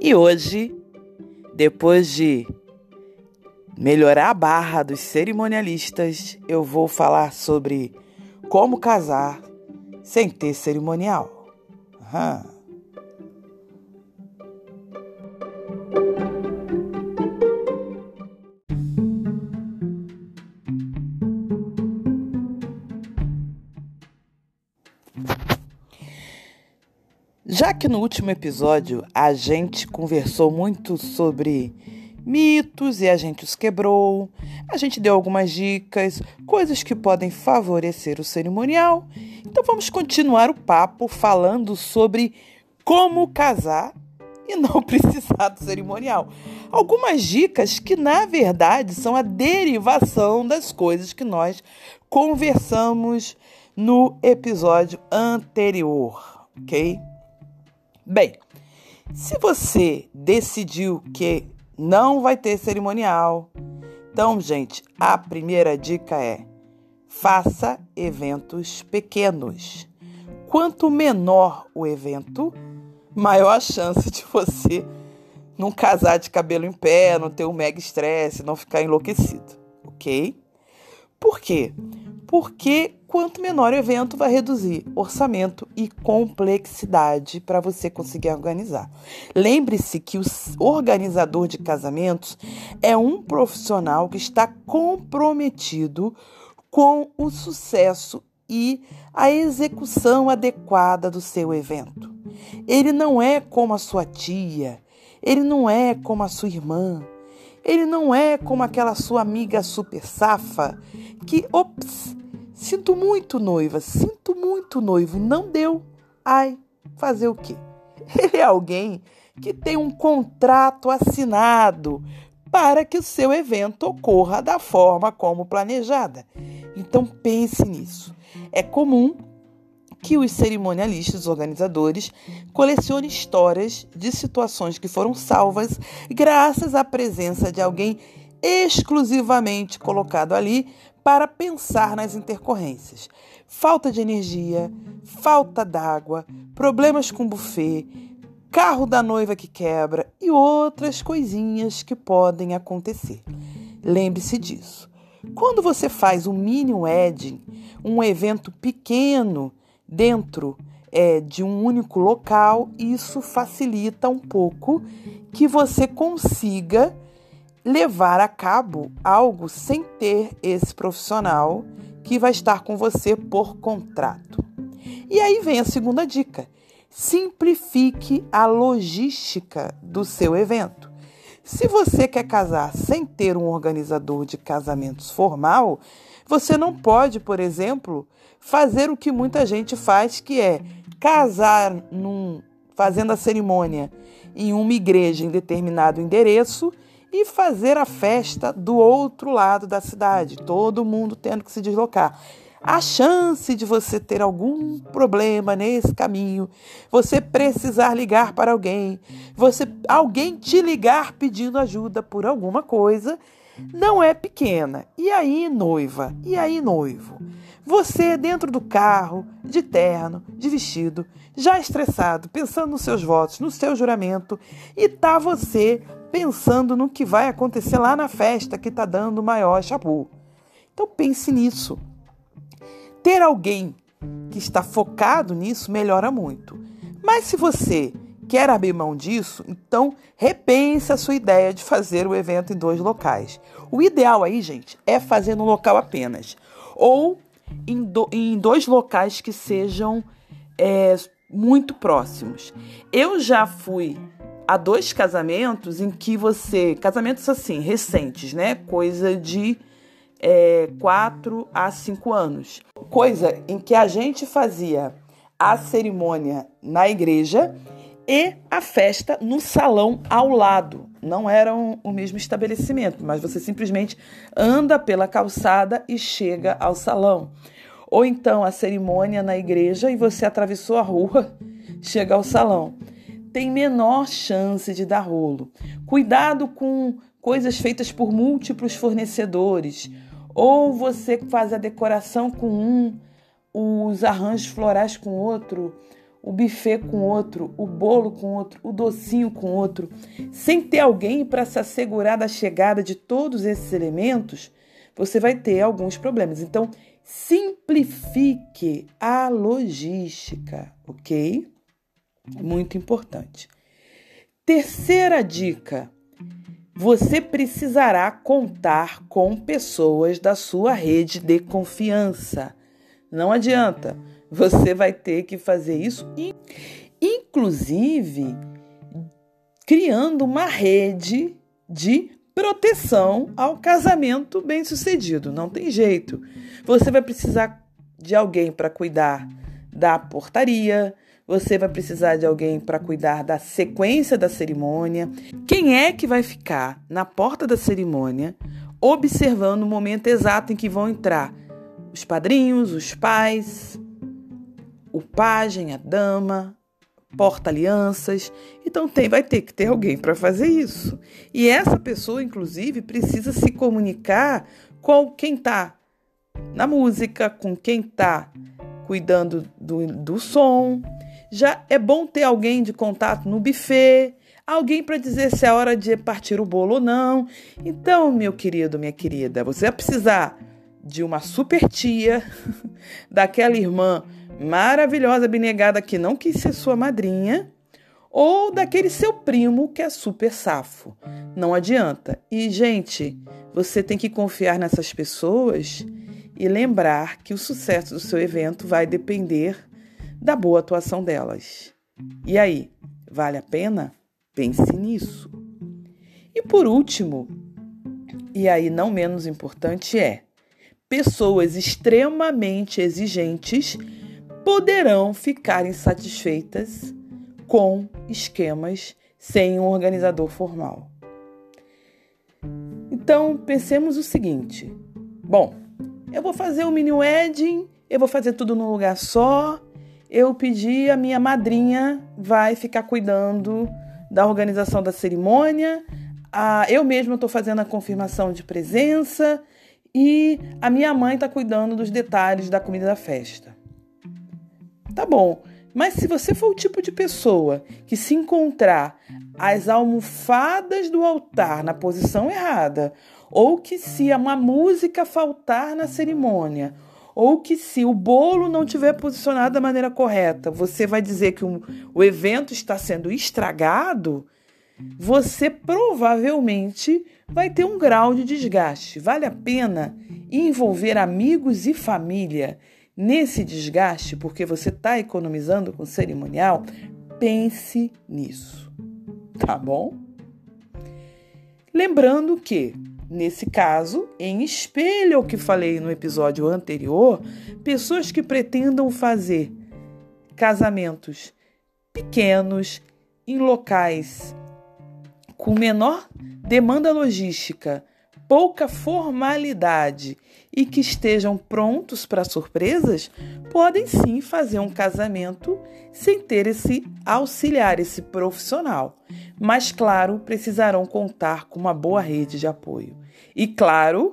E hoje, depois de melhorar a barra dos cerimonialistas, eu vou falar sobre como casar sem ter cerimonial. Uhum. Já que no último episódio a gente conversou muito sobre mitos e a gente os quebrou, a gente deu algumas dicas, coisas que podem favorecer o cerimonial. Então vamos continuar o papo falando sobre como casar e não precisar do cerimonial. Algumas dicas que, na verdade, são a derivação das coisas que nós conversamos no episódio anterior, ok? Bem, se você decidiu que não vai ter cerimonial, então, gente, a primeira dica é: faça eventos pequenos. Quanto menor o evento, maior a chance de você não casar de cabelo em pé, não ter um mega estresse, não ficar enlouquecido, ok? Por quê? Porque quanto menor o evento, vai reduzir orçamento e complexidade para você conseguir organizar. Lembre-se que o organizador de casamentos é um profissional que está comprometido com o sucesso e a execução adequada do seu evento. Ele não é como a sua tia, ele não é como a sua irmã, ele não é como aquela sua amiga super safa que, ops, Sinto muito, noiva, sinto muito, noivo. Não deu. Ai, fazer o quê? Ele é alguém que tem um contrato assinado para que o seu evento ocorra da forma como planejada. Então pense nisso. É comum que os cerimonialistas, organizadores, colecionem histórias de situações que foram salvas graças à presença de alguém exclusivamente colocado ali para pensar nas intercorrências. Falta de energia, falta d'água, problemas com buffet, carro da noiva que quebra e outras coisinhas que podem acontecer. Lembre-se disso. Quando você faz um mini wedding, um evento pequeno dentro é, de um único local, isso facilita um pouco que você consiga levar a cabo algo sem ter esse profissional que vai estar com você por contrato. E aí vem a segunda dica: simplifique a logística do seu evento. Se você quer casar sem ter um organizador de casamentos formal, você não pode, por exemplo, fazer o que muita gente faz, que é casar num, fazendo a cerimônia em uma igreja em determinado endereço e fazer a festa do outro lado da cidade, todo mundo tendo que se deslocar. A chance de você ter algum problema nesse caminho, você precisar ligar para alguém, você alguém te ligar pedindo ajuda por alguma coisa, não é pequena. E aí, noiva? E aí, noivo? Você dentro do carro, de terno, de vestido, já estressado, pensando nos seus votos, no seu juramento, e tá você pensando no que vai acontecer lá na festa que tá dando o maior chabu. Então pense nisso. Ter alguém que está focado nisso melhora muito. Mas se você quer abrir mão disso, então repense a sua ideia de fazer o evento em dois locais. O ideal aí, gente, é fazer no local apenas. Ou em, do, em dois locais que sejam é, muito próximos. Eu já fui a dois casamentos em que você. Casamentos assim, recentes, né? Coisa de é, 4 a 5 anos. Coisa em que a gente fazia a cerimônia na igreja e a festa no salão ao lado. Não eram o mesmo estabelecimento, mas você simplesmente anda pela calçada e chega ao salão. Ou então a cerimônia na igreja e você atravessou a rua, chega ao salão. Tem menor chance de dar rolo. Cuidado com coisas feitas por múltiplos fornecedores. Ou você faz a decoração com um, os arranjos florais com outro, o buffet com outro, o bolo com outro, o docinho com outro, sem ter alguém para se assegurar da chegada de todos esses elementos, você vai ter alguns problemas. Então, simplifique a logística, ok? Muito importante. Terceira dica: você precisará contar com pessoas da sua rede de confiança. Não adianta, você vai ter que fazer isso, inclusive criando uma rede de proteção ao casamento bem-sucedido. Não tem jeito. Você vai precisar de alguém para cuidar da portaria, você vai precisar de alguém para cuidar da sequência da cerimônia. Quem é que vai ficar na porta da cerimônia observando o momento exato em que vão entrar os padrinhos, os pais, o pajem, a dama, porta-alianças. Então tem, vai ter que ter alguém para fazer isso. E essa pessoa, inclusive, precisa se comunicar com quem está na música, com quem está cuidando do, do som. Já é bom ter alguém de contato no buffet, alguém para dizer se é hora de partir o bolo ou não. Então, meu querido, minha querida, você vai precisar de uma super tia, daquela irmã maravilhosa, abnegada que não quis ser sua madrinha, ou daquele seu primo que é super safo. Não adianta. E, gente, você tem que confiar nessas pessoas e lembrar que o sucesso do seu evento vai depender da boa atuação delas. E aí, vale a pena? Pense nisso. E por último, e aí não menos importante, é: pessoas extremamente exigentes poderão ficar insatisfeitas com esquemas sem um organizador formal. Então, pensemos o seguinte: bom, eu vou fazer o mini wedding, eu vou fazer tudo num lugar só. Eu pedi a minha madrinha vai ficar cuidando da organização da cerimônia. Ah, eu mesma estou fazendo a confirmação de presença e a minha mãe está cuidando dos detalhes da comida da festa. Tá bom. Mas se você for o tipo de pessoa que se encontrar as almofadas do altar na posição errada, ou que se uma música faltar na cerimônia, ou que se o bolo não tiver posicionado da maneira correta, você vai dizer que um, o evento está sendo estragado, você provavelmente vai ter um grau de desgaste. Vale a pena envolver amigos e família nesse desgaste, porque você está economizando com cerimonial, pense nisso, tá bom? Lembrando que, nesse caso, em espelho ao que falei no episódio anterior, pessoas que pretendam fazer casamentos pequenos em locais com menor demanda logística, pouca formalidade e que estejam prontos para surpresas, podem sim fazer um casamento sem ter esse auxiliar, esse profissional. Mas, claro, precisarão contar com uma boa rede de apoio. E, claro,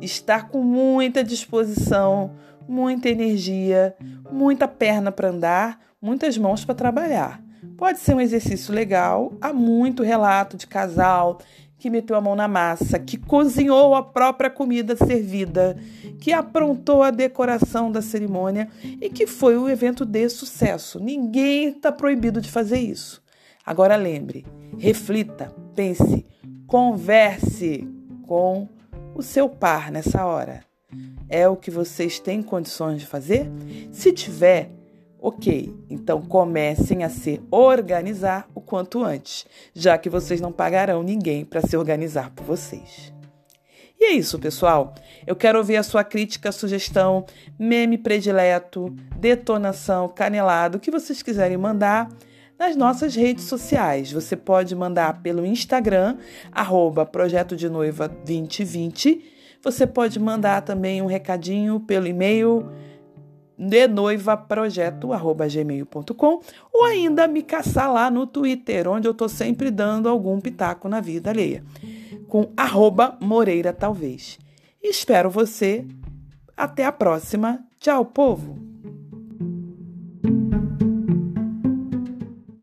estar com muita disposição, muita energia, muita perna para andar, muitas mãos para trabalhar. Pode ser um exercício legal, há muito relato de casal que meteu a mão na massa, que cozinhou a própria comida servida, que aprontou a decoração da cerimônia e que foi um evento de sucesso. Ninguém está proibido de fazer isso. Agora lembre, reflita, pense, converse com o seu par nessa hora. É o que vocês têm condições de fazer? Se tiver, Ok, então comecem a se organizar o quanto antes, já que vocês não pagarão ninguém para se organizar por vocês. E é isso, pessoal. Eu quero ouvir a sua crítica, sugestão, meme predileto, detonação, canelado, o que vocês quiserem mandar nas nossas redes sociais. Você pode mandar pelo Instagram, arroba Projeto de Noiva 2020. Você pode mandar também um recadinho pelo e-mail denoivaprojeto.gmail.com ou ainda me caçar lá no Twitter, onde eu estou sempre dando algum pitaco na vida alheia, com arroba Moreira Talvez. Espero você. Até a próxima. Tchau, povo!